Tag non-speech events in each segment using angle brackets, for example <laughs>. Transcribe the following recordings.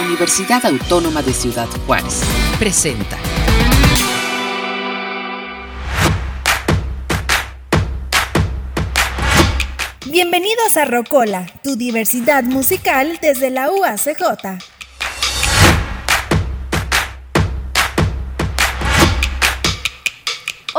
Universidad Autónoma de Ciudad Juárez. Presenta. Bienvenidos a Rocola, tu diversidad musical desde la UACJ.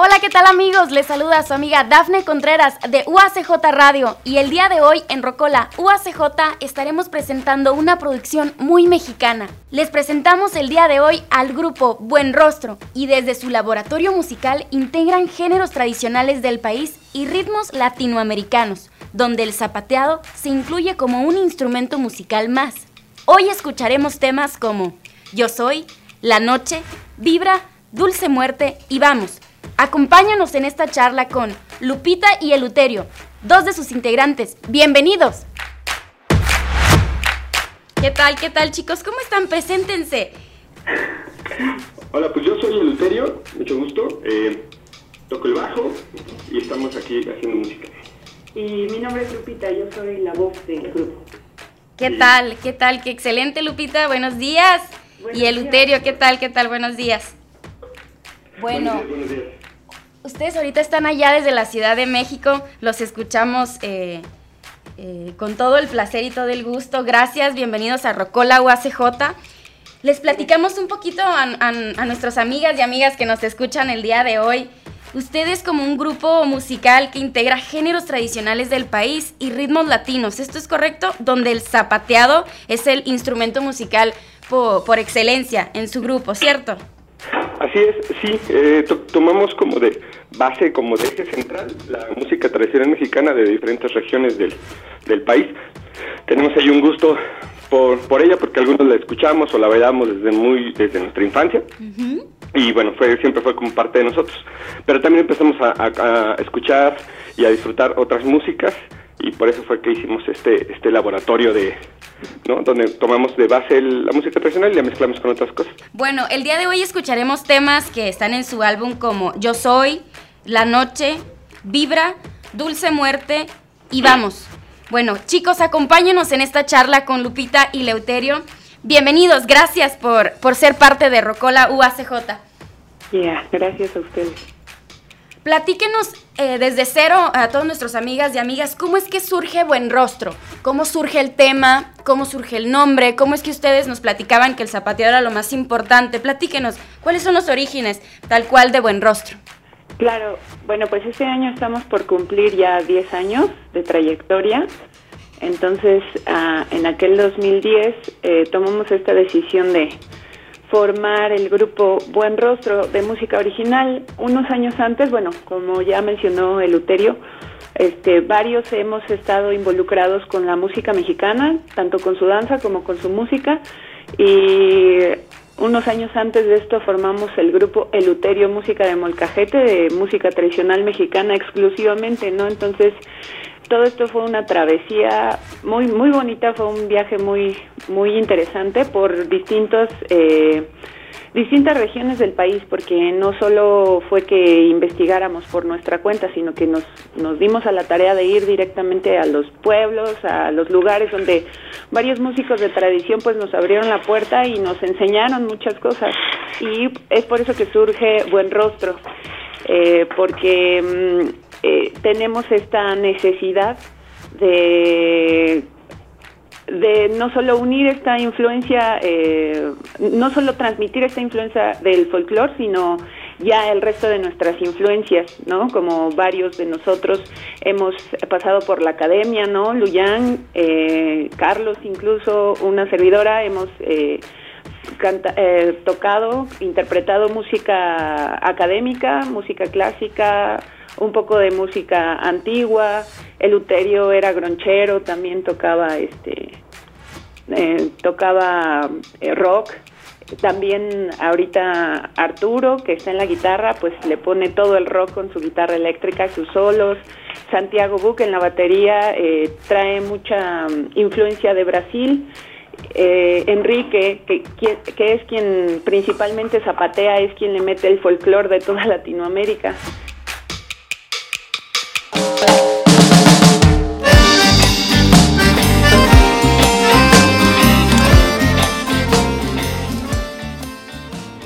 Hola, ¿qué tal amigos? Les saluda su amiga Dafne Contreras de UACJ Radio y el día de hoy en Rocola UACJ estaremos presentando una producción muy mexicana. Les presentamos el día de hoy al grupo Buen Rostro y desde su laboratorio musical integran géneros tradicionales del país y ritmos latinoamericanos, donde el zapateado se incluye como un instrumento musical más. Hoy escucharemos temas como Yo Soy, La Noche, Vibra, Dulce Muerte y Vamos Acompáñanos en esta charla con Lupita y Eluterio, dos de sus integrantes. Bienvenidos. ¿Qué tal, qué tal chicos? ¿Cómo están? Preséntense. Hola, pues yo soy Eluterio, mucho gusto. Eh, toco el bajo y estamos aquí haciendo música. Y mi nombre es Lupita, yo soy la voz del grupo. ¿Qué tal? ¿Qué tal? Qué excelente, Lupita. Buenos días. y Eluterio, ¿qué tal? ¿Qué tal? Buenos días. Bueno, buenos días. Ustedes ahorita están allá desde la Ciudad de México, los escuchamos eh, eh, con todo el placer y todo el gusto. Gracias, bienvenidos a Rocola UACJ. Les platicamos un poquito a, a, nuestras amigas y amigas que nos escuchan el día de hoy. Ustedes como un grupo musical que integra géneros tradicionales del país y ritmos latinos, ¿esto es correcto? Donde el zapateado es el instrumento musical por excelencia en su grupo, ¿cierto? Así es, sí, eh, tomamos como de base, como de eje central, la música tradicional mexicana de diferentes regiones del, del país. Tenemos ahí un gusto por, por ella porque algunos la escuchamos o la bailamos desde muy desde nuestra infancia. Y bueno fue siempre fue como parte de nosotros. Pero también empezamos a escuchar y a disfrutar otras músicas y por eso fue que hicimos este este laboratorio de, donde tomamos de base la música tradicional y la mezclamos con otras cosas. Bueno, el día de hoy escucharemos temas que están en su álbum como Yo Soy, La Noche, Vibra, Dulce Muerte y Vamos. Bueno, chicos, acompáñenos en esta charla con Lupita y Leuterio. Bienvenidos, gracias por, por ser parte de Rocola UACJ. Ya, gracias a ustedes. Platíquenos eh, desde cero a todos nuestros amigas y amigas, ¿cómo es que surge Buen Rostro? ¿Cómo surge el tema? ¿Cómo surge el nombre? ¿Cómo es que ustedes nos platicaban que el zapateado era lo más importante? Platíquenos, ¿cuáles son los orígenes tal cual de Buen Rostro? Claro, bueno, pues este año estamos por cumplir ya 10 años de trayectoria. Entonces, ah, en aquel 2010 eh, tomamos esta decisión de formar el grupo Buen Rostro de música original. Unos años antes, bueno, como ya mencionó el Uterio, este, varios hemos estado involucrados con la música mexicana, tanto con su danza como con su música. Y unos años antes de esto formamos el grupo Eluterio Música de Molcajete, de música tradicional mexicana exclusivamente, ¿no? Entonces, todo esto fue una travesía muy muy bonita, fue un viaje muy muy interesante por distintos eh, distintas regiones del país, porque no solo fue que investigáramos por nuestra cuenta, sino que nos, nos dimos a la tarea de ir directamente a los pueblos, a los lugares donde varios músicos de tradición pues nos abrieron la puerta y nos enseñaron muchas cosas. Y es por eso que surge Buen Rostro, eh, porque mm, eh, tenemos esta necesidad de no solo unir esta influencia, eh, no solo transmitir esta influencia del folclore, sino ya el resto de nuestras influencias, ¿no? Como varios de nosotros hemos pasado por la academia, ¿no? Luyan, eh, Carlos, incluso una servidora, hemos tocado, interpretado música académica, música clásica, un poco de música antigua, el Uterio era gronchero, también tocaba este eh, tocaba eh, rock. También ahorita Arturo, que está en la guitarra, pues le pone todo el rock con su guitarra eléctrica, sus solos. Santiago Buque en la batería eh, trae mucha mm, influencia de Brasil. Enrique, que, que, es quien principalmente zapatea, es quien le mete el folclore de toda <laughs> Latinoamérica.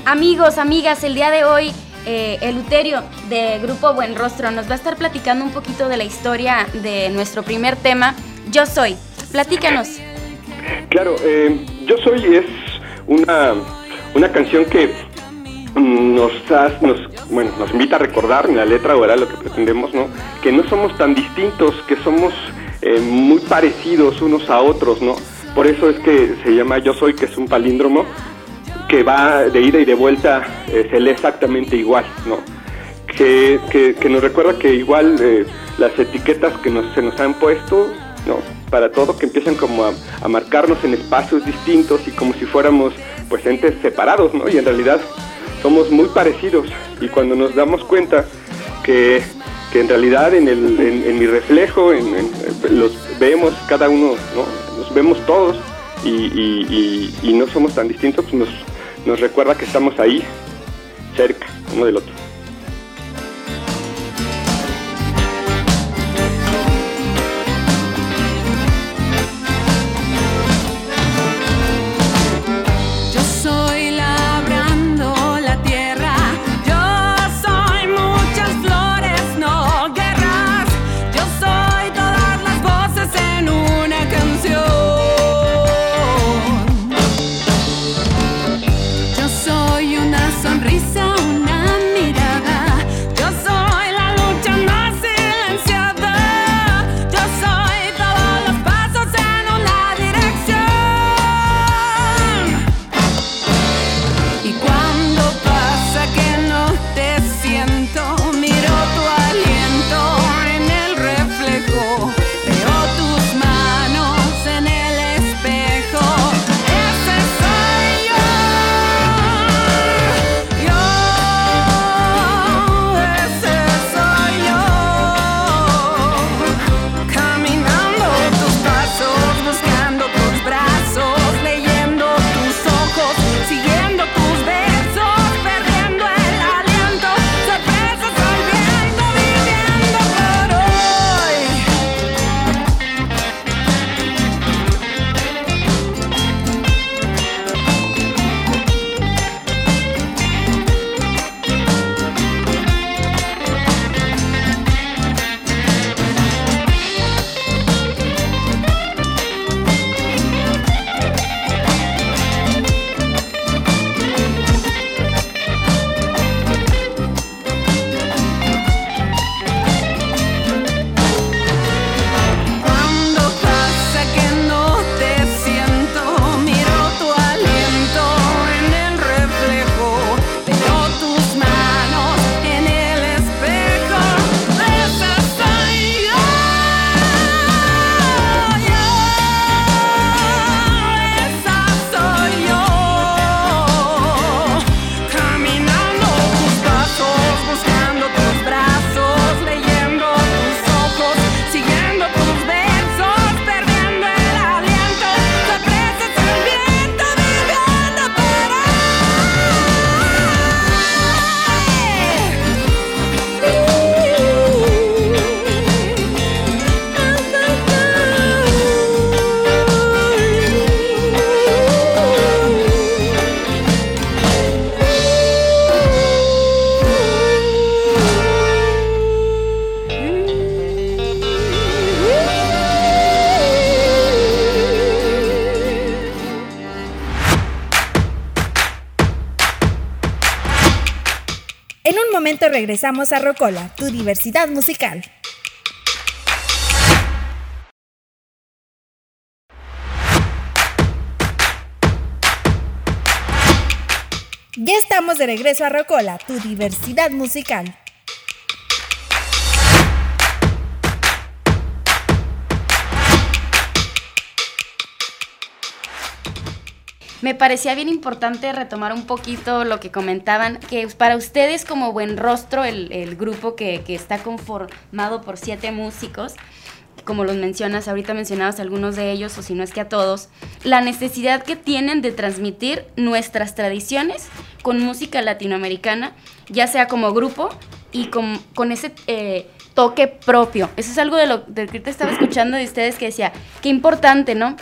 Amigos, amigas, el día de hoy eh, el Uterio de Grupo Buen Rostro nos va a estar platicando un poquito de la historia de nuestro primer tema, Yo Soy. Platícanos. Claro, eh, Yo Soy es una, una canción que nos, nos, bueno, nos invita a recordar en la letra, o lo que pretendemos, ¿no? Que no somos tan distintos, que somos eh, muy parecidos unos a otros, ¿no? Por eso es que se llama Yo Soy, que es un palíndromo, que va de ida y de vuelta, eh, se lee exactamente igual, ¿no? Que, que, nos recuerda que igual eh, las etiquetas que nos, se nos han puesto, ¿no? Para todo, que empiezan como a, a, marcarnos en espacios distintos y como si fuéramos pues entes separados, ¿no? Y en realidad somos muy parecidos y cuando nos damos cuenta que, que en realidad en, el, en, mi reflejo, en, los vemos cada uno, ¿no? Nos vemos todos y, y, y, y no somos tan distintos, pues nos, nos recuerda que estamos ahí, cerca, uno del otro. Regresamos a Rocola, tu diversidad musical. Ya estamos de regreso a Rocola, tu diversidad musical. Me parecía bien importante retomar un poquito lo que comentaban, que para ustedes como buen rostro, el, grupo que, está conformado por siete músicos, como los mencionas, ahorita mencionabas algunos de ellos, o si no es que a todos, la necesidad que tienen de transmitir nuestras tradiciones con música latinoamericana, ya sea como grupo y con, con ese eh, toque propio. Eso es algo de lo que te estaba escuchando de ustedes que decía, qué importante, ¿no?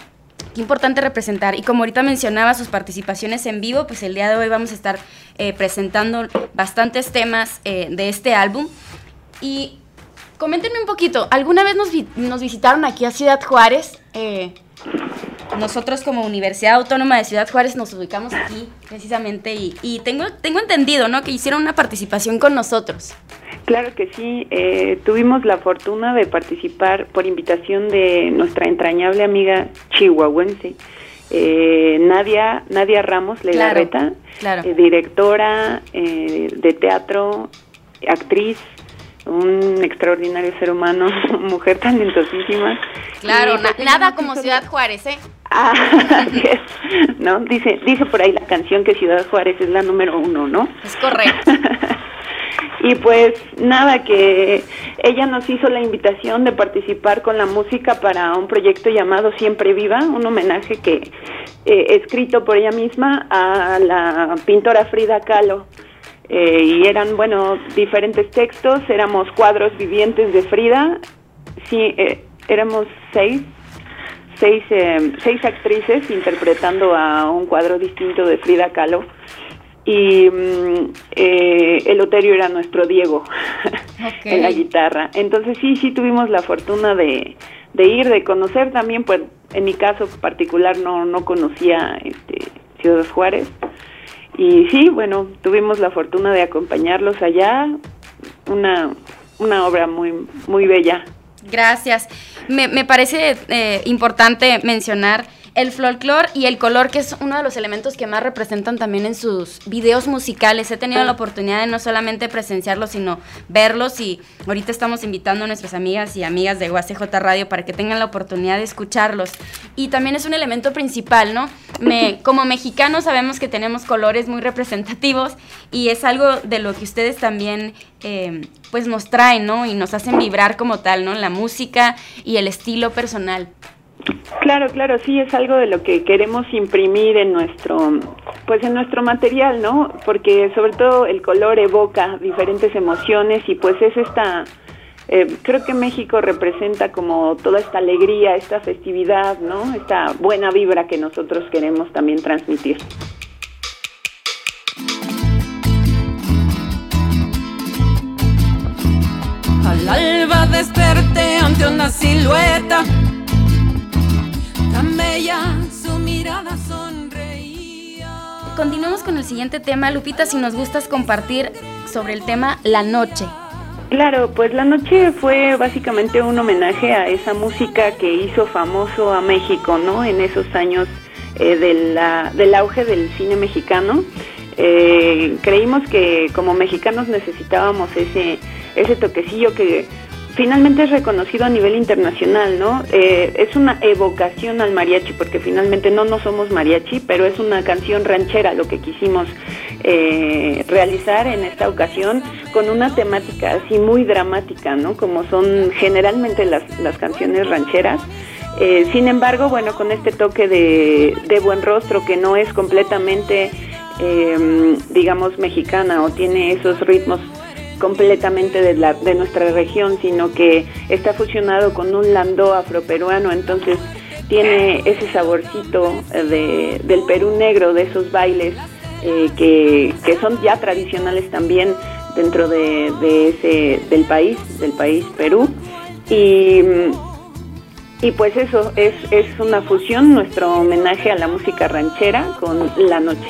Qué importante representar. Y como ahorita mencionaba sus participaciones en vivo, pues el día de hoy vamos a estar eh, presentando bastantes temas eh, de este álbum. Y coméntenme un poquito, ¿alguna vez nos, visitaron aquí a Ciudad Juárez? Eh, nosotros como Universidad Autónoma de Ciudad Juárez nos ubicamos aquí precisamente y, tengo, tengo entendido, ¿no? Que hicieron una participación con nosotros. Claro que sí, eh, tuvimos la fortuna de participar por invitación de nuestra entrañable amiga chihuahuense, eh, Nadia, Nadia Ramos Legarreta, eh, directora de teatro, actriz, un extraordinario ser humano, <laughs> mujer talentosísima. Claro, nada como Ciudad Juárez, ¿eh? <laughs> Ah, ¿no? Dice, dice por ahí la canción que Ciudad Juárez es la número uno, ¿no? Es correcto. <laughs> y pues nada, que ella nos hizo la invitación de participar con la música para un proyecto llamado Siempre Viva, un homenaje que eh, escrito por ella misma a la pintora Frida Kahlo. Eh, y eran, bueno, diferentes textos, éramos cuadros vivientes de Frida, sí, eh, éramos seis seis, seis actrices interpretando a un cuadro distinto de Frida Kahlo y mm, eh, el Oterio era nuestro Diego <laughs> en la guitarra. Entonces sí, sí tuvimos la fortuna de, de, ir, de conocer también, pues en mi caso particular no, no conocía este, Ciudad Juárez. Y sí, bueno, tuvimos la fortuna de acompañarlos allá, una, una obra muy, muy bella. Gracias. Me, me parece eh, importante mencionar el folclore y el color, que es uno de los elementos que más representan también en sus videos musicales. He tenido la oportunidad de no solamente presenciarlos, sino verlos y ahorita estamos invitando a nuestras amigas y amigas de UACJ Radio para que tengan la oportunidad de escucharlos. Y también es un elemento principal, ¿no? Me, <laughs> como mexicanos sabemos que tenemos colores muy representativos y es algo de lo que ustedes también eh, pues nos traen, ¿no? Y nos hacen vibrar como tal, ¿no? La música y el estilo personal. Claro, claro, sí es algo de lo que queremos imprimir en nuestro, pues en nuestro material, ¿no? Porque sobre todo el color evoca diferentes emociones y pues es esta, eh, creo que México representa como toda esta alegría, esta festividad, ¿no? Esta buena vibra que nosotros queremos también transmitir. Al alba desperté ante una silueta tan bella, su mirada sonreía. Continuamos con el siguiente tema, Lupita, si nos gustas compartir sobre el tema La Noche. Claro, pues La Noche fue básicamente un homenaje a esa música que hizo famoso a México, ¿no? En esos años eh, del auge del cine mexicano. Eh, creímos que como mexicanos necesitábamos ese, ese toquecillo que finalmente es reconocido a nivel internacional, ¿no? Eh, es una evocación al mariachi, porque finalmente no no somos mariachi, pero es una canción ranchera lo que quisimos eh, realizar en esta ocasión con una temática así muy dramática, ¿no? Como son generalmente las, las canciones rancheras. Eh, sin embargo, bueno, con este toque de, de buen rostro que no es completamente, digamos, mexicana o tiene esos ritmos completamente de, la, de nuestra región, sino que está fusionado con un landó afroperuano, entonces tiene ese saborcito de, del Perú negro, de esos bailes eh, que, que, son ya tradicionales también dentro de, de, ese, del país, del país Perú. Y, y pues eso, es, es una fusión, nuestro homenaje a la música ranchera con la noche.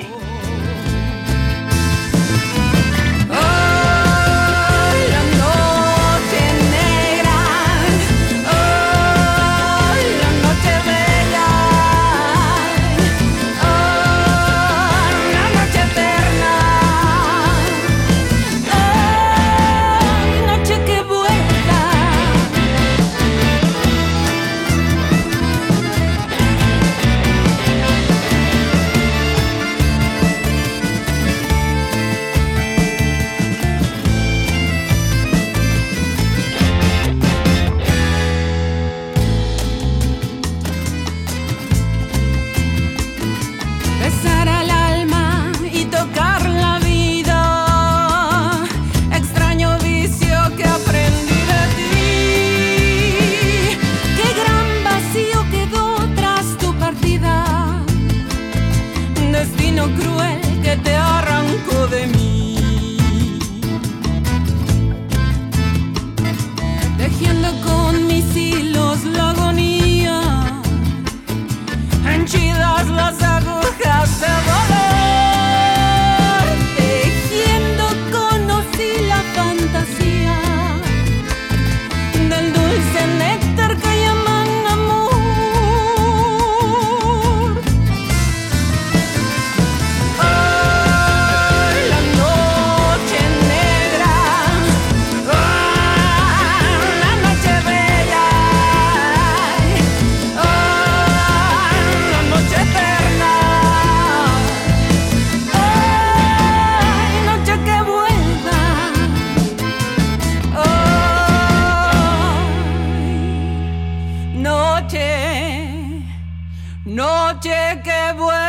Noche que vuelva.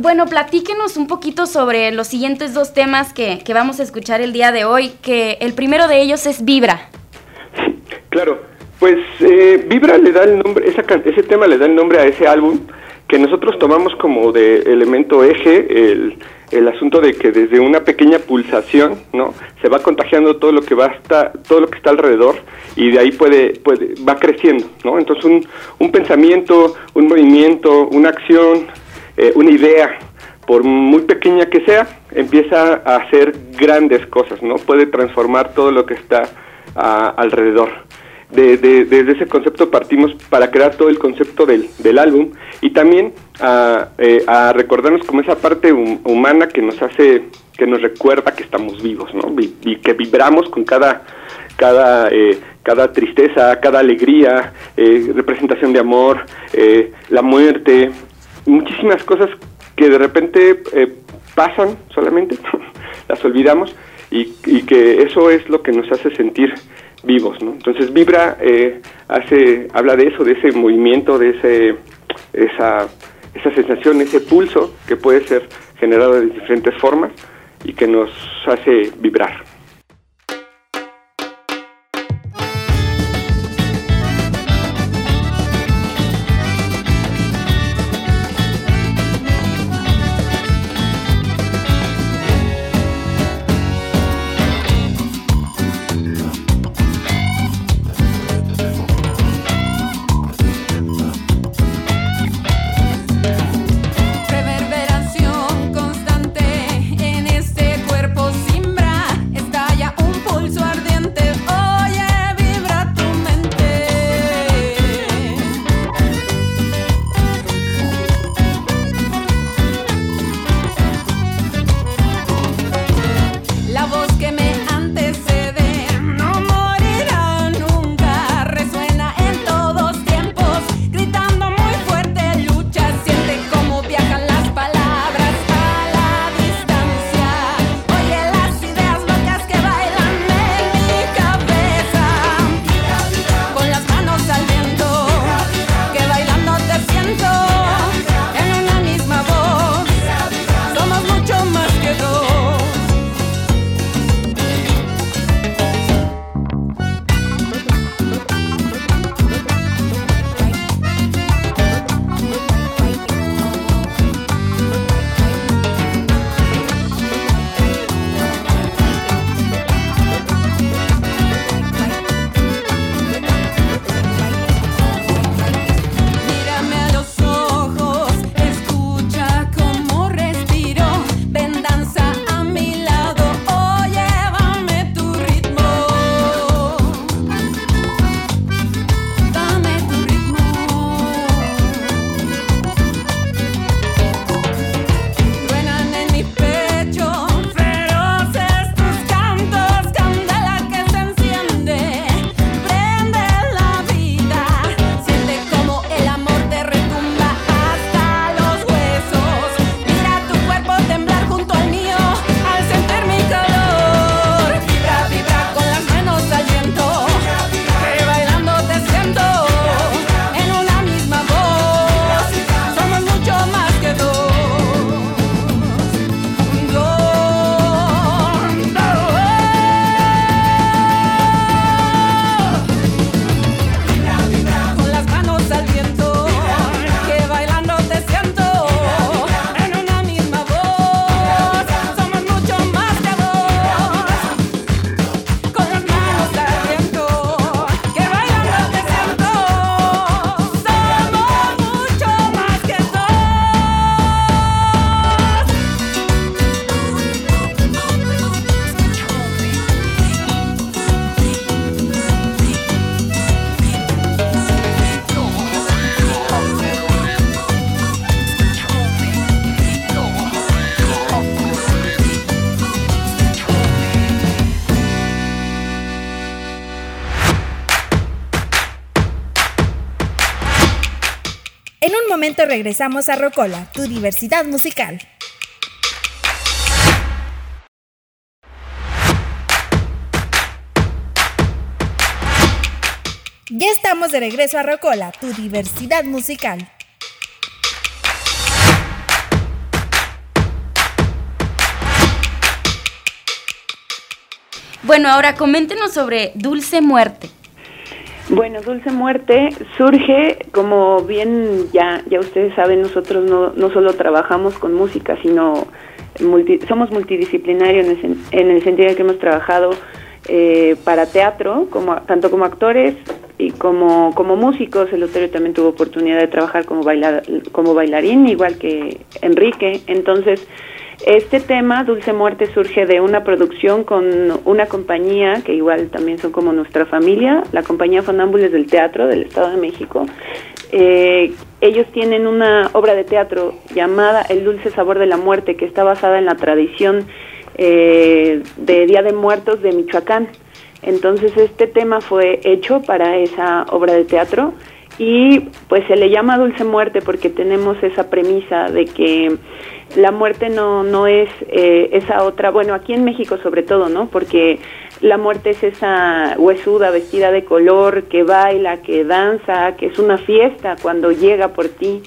Bueno, platíquenos un poquito sobre los siguientes dos temas que, que vamos a escuchar el día de hoy, que el primero de ellos es Vibra. Claro, pues eh, Vibra le da el nombre, esa ese tema le da el nombre a ese álbum que nosotros tomamos como de elemento eje el, el asunto de que desde una pequeña pulsación, ¿no? Se va contagiando todo lo que va hasta, todo lo que está alrededor y de ahí puede, puede va creciendo, ¿no? Entonces un, un pensamiento, un movimiento, una acción, eh, una idea, por muy pequeña que sea, empieza a hacer grandes cosas, ¿no? Puede transformar todo lo que está ah, alrededor. De, de- desde ese concepto partimos para crear todo el concepto del, del álbum y también a, eh, a recordarnos como esa parte hum- humana que nos hace, que nos recuerda que estamos vivos, ¿no? Y, y que vibramos con cada, cada, eh, cada tristeza, cada alegría, eh, representación de amor, eh, la muerte, muchísimas cosas que de repente eh, pasan solamente, <laughs> las olvidamos y, y que eso es lo que nos hace sentir vivos, ¿no? Entonces Vibra eh, hace, habla de eso, de ese movimiento, de ese, esa, esa sensación, ese pulso que puede ser generado de diferentes formas y que nos hace vibrar. Regresamos a Rocola, tu diversidad musical. Ya estamos de regreso a Rocola, tu diversidad musical. Bueno, ahora coméntenos sobre Dulce Muerte. Bueno, Dulce Muerte surge, como bien ya, ya ustedes saben, nosotros no, no solo trabajamos con música, sino somos multidisciplinarios en el, en el, sentido de que hemos trabajado eh, para teatro, como, tanto como actores y como, como músicos. El Loterio también tuvo oportunidad de trabajar como, bailar, como bailarín, igual que Enrique. Entonces, este tema, Dulce Muerte, surge de una producción con una compañía que igual también son como nuestra familia, la compañía Fonámbules del Teatro del Estado de México. Eh, ellos tienen una obra de teatro llamada El Dulce Sabor de la Muerte, que está basada en la tradición eh, de Día de Muertos de Michoacán. Entonces este tema fue hecho para esa obra de teatro y pues se le llama Dulce Muerte porque tenemos esa premisa de que la muerte no, no es eh, esa otra, bueno, aquí en México sobre todo, ¿no? Porque la muerte es esa huesuda vestida de color que baila, que danza, que es una fiesta cuando llega por ti,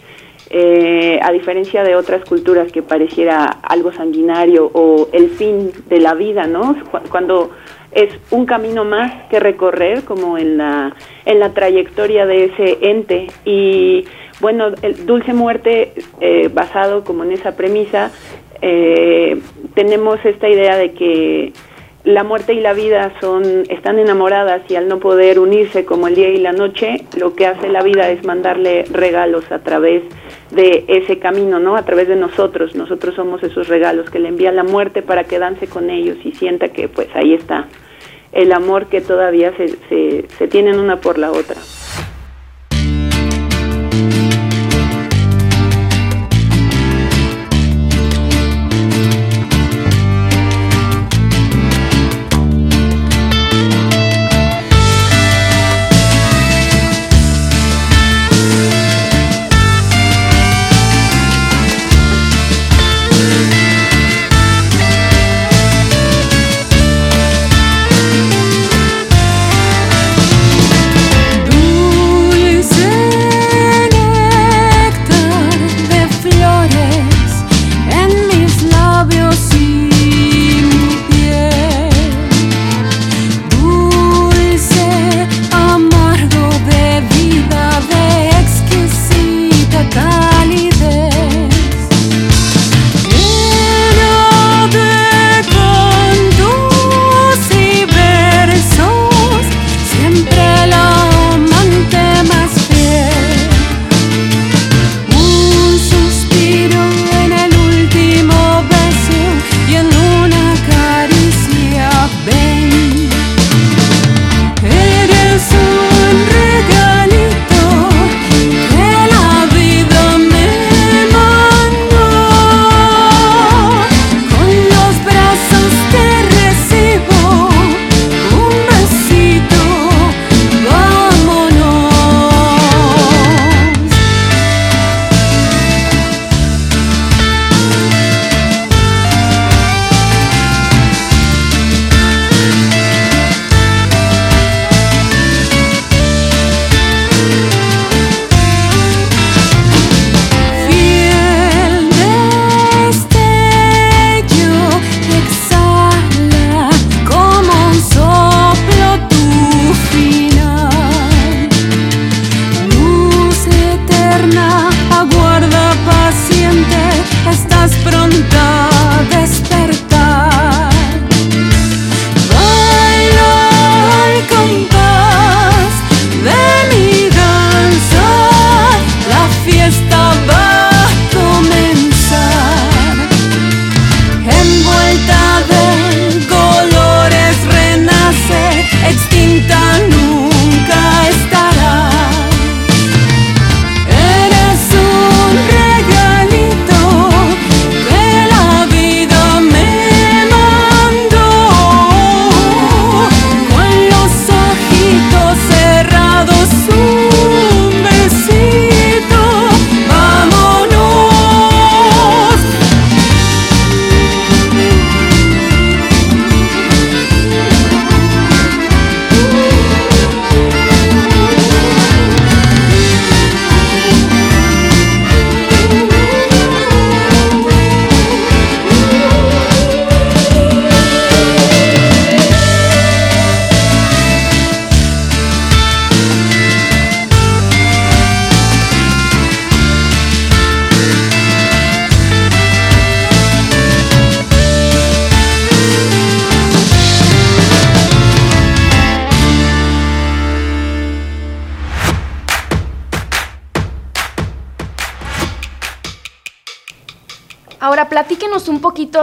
eh, a diferencia de otras culturas que pareciera algo sanguinario o el fin de la vida, ¿no? Cuando es un camino más que recorrer como en la, en la trayectoria de ese ente y bueno, el Dulce Muerte, eh, basado como en esa premisa, eh, tenemos esta idea de que la muerte y la vida son están enamoradas y al no poder unirse como el día y la noche, lo que hace la vida es mandarle regalos a través de ese camino, ¿no? A través de nosotros. Nosotros somos esos regalos que le envía la muerte para que dance con ellos y sienta que pues ahí está el amor que todavía se, se, se tienen una por la otra.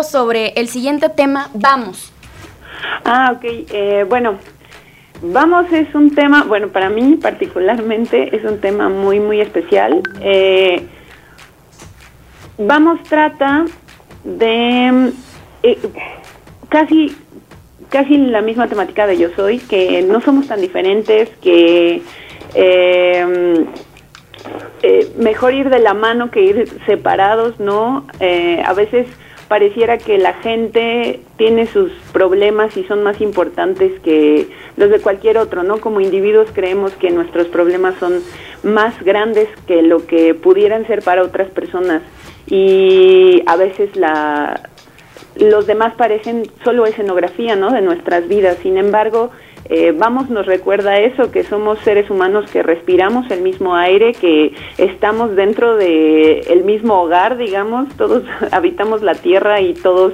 Sobre el siguiente tema, Vamos. Ah, ok. Eh, bueno, Vamos es un tema, bueno, para mí particularmente es un tema muy, muy especial. Eh, Vamos trata de eh, casi casi la misma temática de Yo Soy, que no somos tan diferentes, que eh, eh, mejor ir de la mano que ir separados, ¿no? A veces pareciera que la gente tiene sus problemas y son más importantes que los de cualquier otro, ¿no? Como individuos creemos que nuestros problemas son más grandes que lo que pudieran ser para otras personas y a veces la los demás parecen solo escenografía, ¿no? De nuestras vidas. Sin embargo, eh, vamos nos recuerda eso, que somos seres humanos que respiramos el mismo aire, que estamos dentro de el mismo hogar, digamos, todos <laughs> habitamos la tierra y todos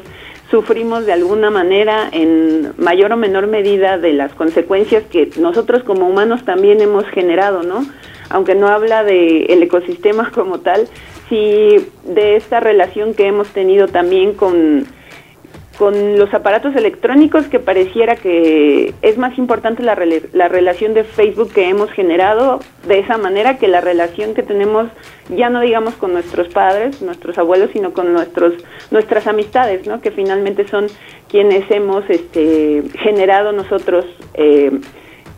sufrimos de alguna manera en mayor o menor medida de las consecuencias que nosotros como humanos también hemos generado, ¿no? Aunque no habla de el ecosistema como tal, sí de esta relación que hemos tenido también con con los aparatos electrónicos que pareciera que es más importante la, la, relación de Facebook que hemos generado de esa manera que la relación que tenemos ya no digamos con nuestros padres, nuestros abuelos, sino con nuestros nuestras amistades, ¿no? Que finalmente son quienes hemos este, generado nosotros eh,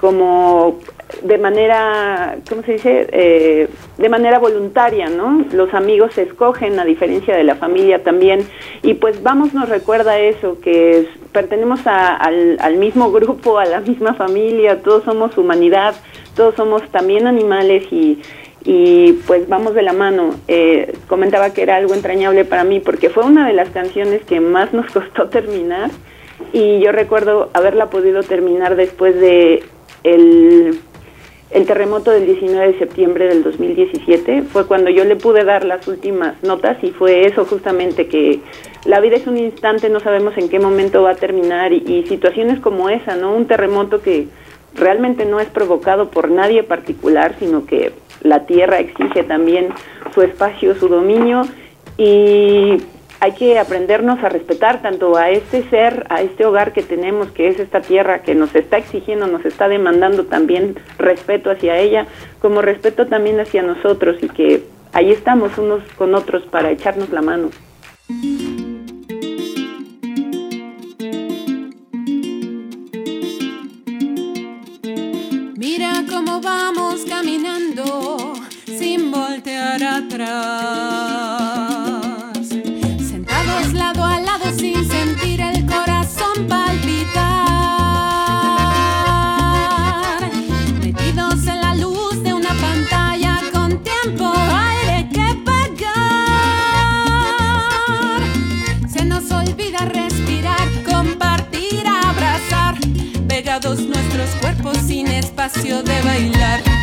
como de manera, ¿cómo se dice? Eh, de manera voluntaria, ¿no? Los amigos se escogen a diferencia de la familia también. Y pues vamos, nos recuerda eso, que pertenecemos al, al, mismo grupo, a la misma familia, todos somos humanidad, todos somos también animales y, y pues vamos de la mano. Eh, comentaba que era algo entrañable para mí porque fue una de las canciones que más nos <laughs> costó terminar y yo recuerdo haberla podido terminar después de el el terremoto del 19 de septiembre del 2017 fue cuando yo le pude dar las últimas notas y fue eso justamente que la vida es un instante, no sabemos en qué momento va a terminar y, y situaciones como esa, ¿no? Un terremoto que realmente no es provocado por nadie particular, sino que la tierra exige también su espacio, su dominio y hay que aprendernos a respetar tanto a este ser, a este hogar que tenemos, que es esta tierra que nos está exigiendo, nos está demandando también respeto hacia ella, como respeto también hacia nosotros y que ahí estamos unos con otros para echarnos la mano. Mira cómo vamos caminando sin voltear atrás. Nuestros cuerpos sin espacio de bailar.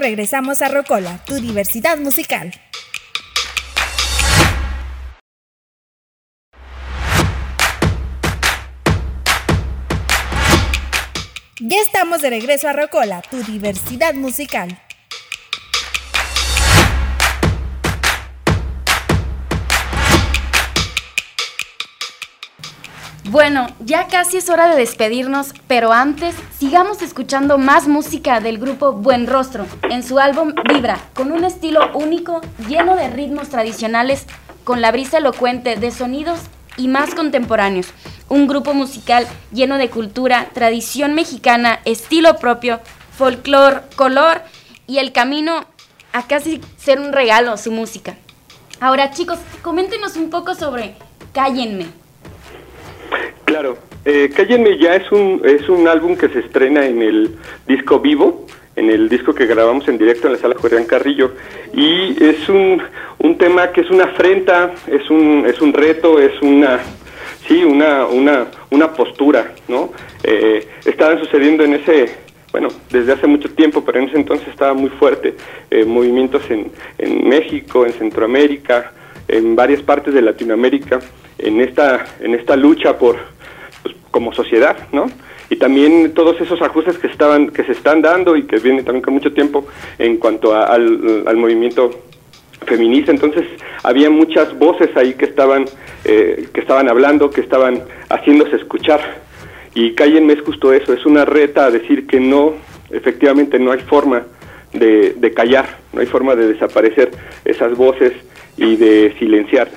Regresamos a Rocola, tu diversidad musical. Ya estamos de regreso a Rocola, tu diversidad musical. Bueno, ya casi es hora de despedirnos, pero antes sigamos escuchando más música del grupo Buen Rostro en su álbum Vibra, con un estilo único, lleno de ritmos tradicionales, con la brisa elocuente de sonidos y más contemporáneos. Un grupo musical lleno de cultura, tradición mexicana, estilo propio, folclor, color y el camino a casi ser un regalo su música. Ahora chicos, coméntenos un poco sobre Cállenme. Claro, eh, Cállenme ya es un, es un álbum que se estrena en el disco vivo, en el disco que grabamos en directo en la sala Julián Carrillo, y es un, un tema que es una afrenta, es un, es un reto, es una, sí, una, una, una postura, ¿no? Eh, estaban sucediendo en ese, bueno, desde hace mucho tiempo, pero en ese entonces estaba muy fuerte, eh, movimientos en, en México, en Centroamérica, en varias partes de Latinoamérica, en esta, en esta lucha por, pues, como sociedad, ¿no? Y también todos esos ajustes que estaban, que se están dando y que vienen también con mucho tiempo en cuanto a- al, al movimiento feminista. Entonces había muchas voces ahí que estaban, eh, que estaban hablando, que estaban haciéndose escuchar. Y Cállenme es justo eso, es una reta a decir que no, efectivamente no hay forma de, de callar, no hay forma de desaparecer esas voces y de silenciar.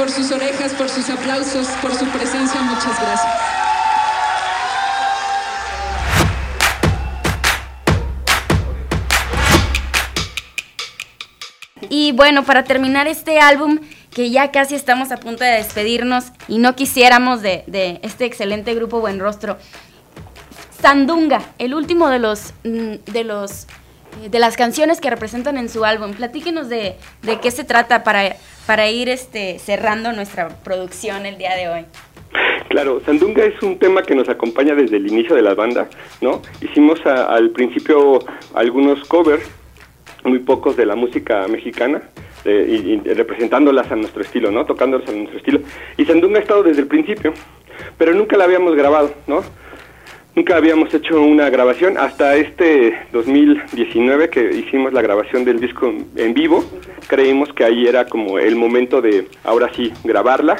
Por sus orejas, por sus aplausos, por su presencia. Muchas gracias. Y bueno, para terminar este álbum, que ya casi estamos a punto de despedirnos y no quisiéramos de, este excelente grupo Buen Rostro, Sandunga, el último de los mm, de los de las canciones que representan en su álbum. Platíquenos de, de qué se trata para, para ir este, cerrando nuestra producción el día de hoy. Claro, Sandunga es un tema que nos acompaña desde el inicio de la banda, ¿no? Hicimos al principio algunos covers, muy pocos de la música mexicana, eh, y representándolas a nuestro estilo, ¿no? Tocándolas a nuestro estilo. Y Sandunga ha estado desde el principio, pero nunca la habíamos grabado, ¿no? Nunca habíamos hecho una grabación hasta este 2019 que hicimos la grabación del disco en vivo. Creímos que ahí era como el momento de ahora sí grabarla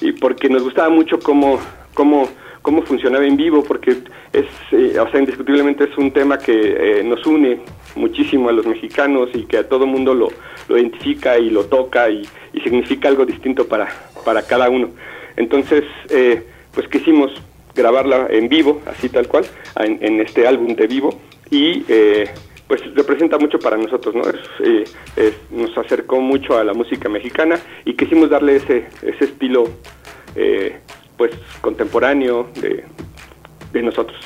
y porque nos gustaba mucho cómo cómo cómo funcionaba en vivo porque es eh, o sea indiscutiblemente es un tema que eh, nos une muchísimo a los mexicanos y que a todo mundo lo, lo identifica y lo toca y, y significa algo distinto para para cada uno entonces eh, pues quisimos grabarla en vivo, así tal cual, en, este álbum de vivo y eh, pues representa mucho para nosotros, ¿no? Eh, nos acercó mucho a la música mexicana y quisimos darle ese, ese estilo eh, pues contemporáneo de, de nosotros.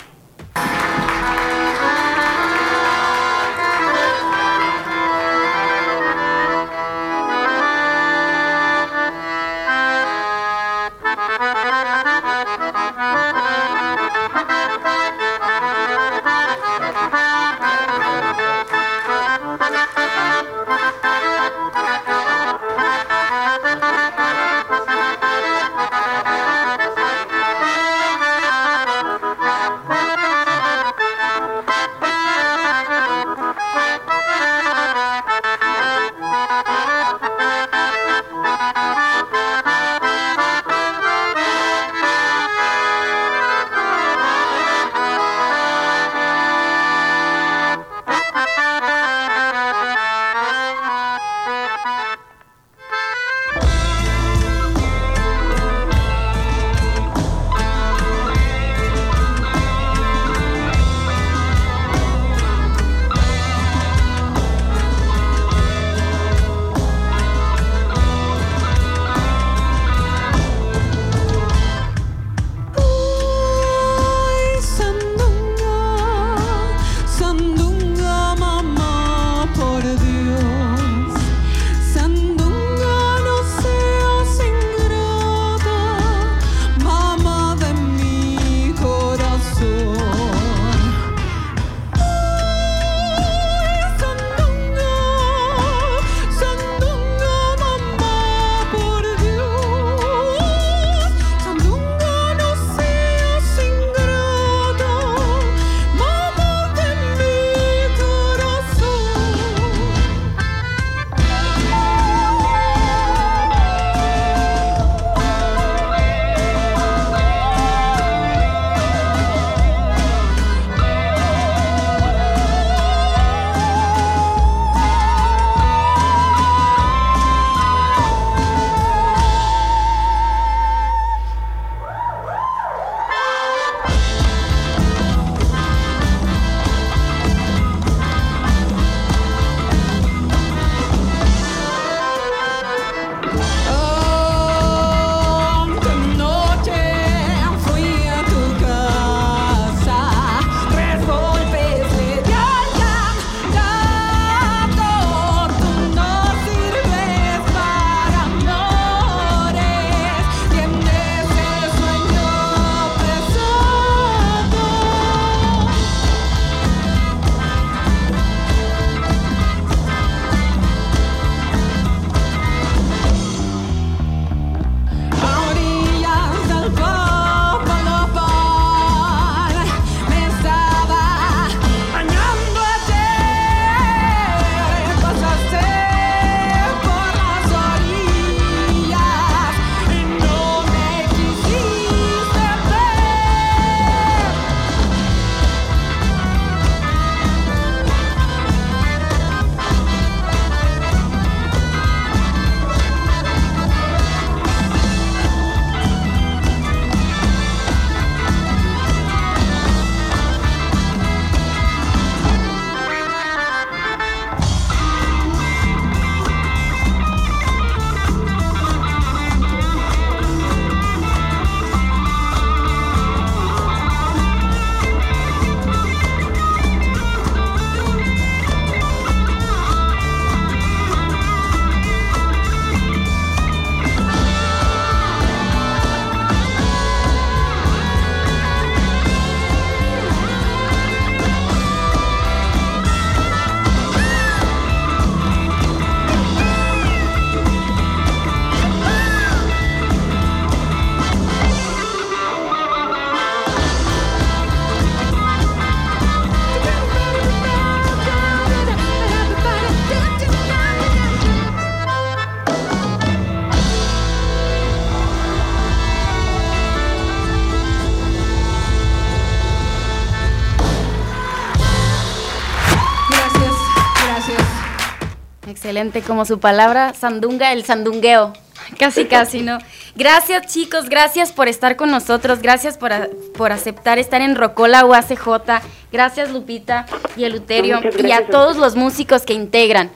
Excelente, como su palabra, sandunga, el sandungueo. Casi, casi, ¿no? Gracias chicos, gracias por estar con nosotros, gracias por, a- por aceptar estar en Rocola UACJ, gracias Lupita y Eluterio y a todos los músicos que integran.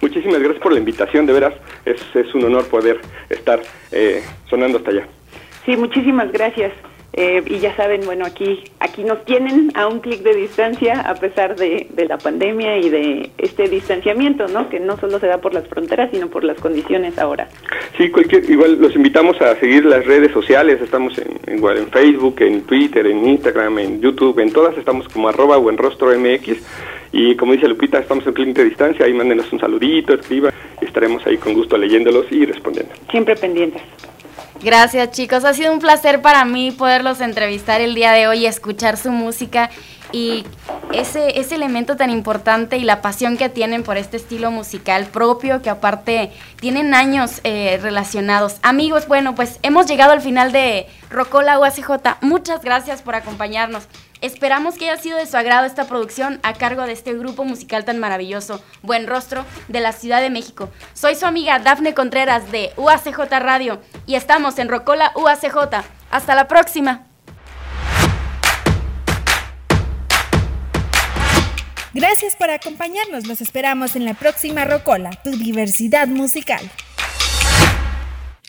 Muchísimas gracias por la invitación, de veras, es, es un honor poder estar eh, sonando hasta allá. Sí, muchísimas gracias. Eh, y ya saben, bueno, aquí aquí nos tienen a un clic de distancia a pesar de, de la pandemia y de este distanciamiento, ¿no? Que no solo se da por las fronteras, sino por las condiciones ahora. Sí, cualquier, igual los invitamos a seguir las redes sociales, estamos en, igual en Facebook, en Twitter, en Instagram, en YouTube, en todas estamos como arroba buenrostro MX y como dice Lupita, estamos en cliente de distancia, ahí mándenos un saludito, escriban, estaremos ahí con gusto leyéndolos y respondiendo. Siempre pendientes. Gracias chicos, ha sido un placer para mí poderlos entrevistar el día de hoy y escuchar su música y ese, ese elemento tan importante y la pasión que tienen por este estilo musical propio que aparte tienen años eh, relacionados. Amigos, bueno, pues hemos llegado al final de Rocola UACJ. Muchas gracias por acompañarnos. Esperamos que haya sido de su agrado esta producción a cargo de este grupo musical tan maravilloso, Buen Rostro, de la Ciudad de México. Soy su amiga Dafne Contreras de UACJ Radio y estamos en Rocola UACJ. Hasta la próxima. Gracias por acompañarnos. Los esperamos en la próxima Rocola, tu diversidad musical.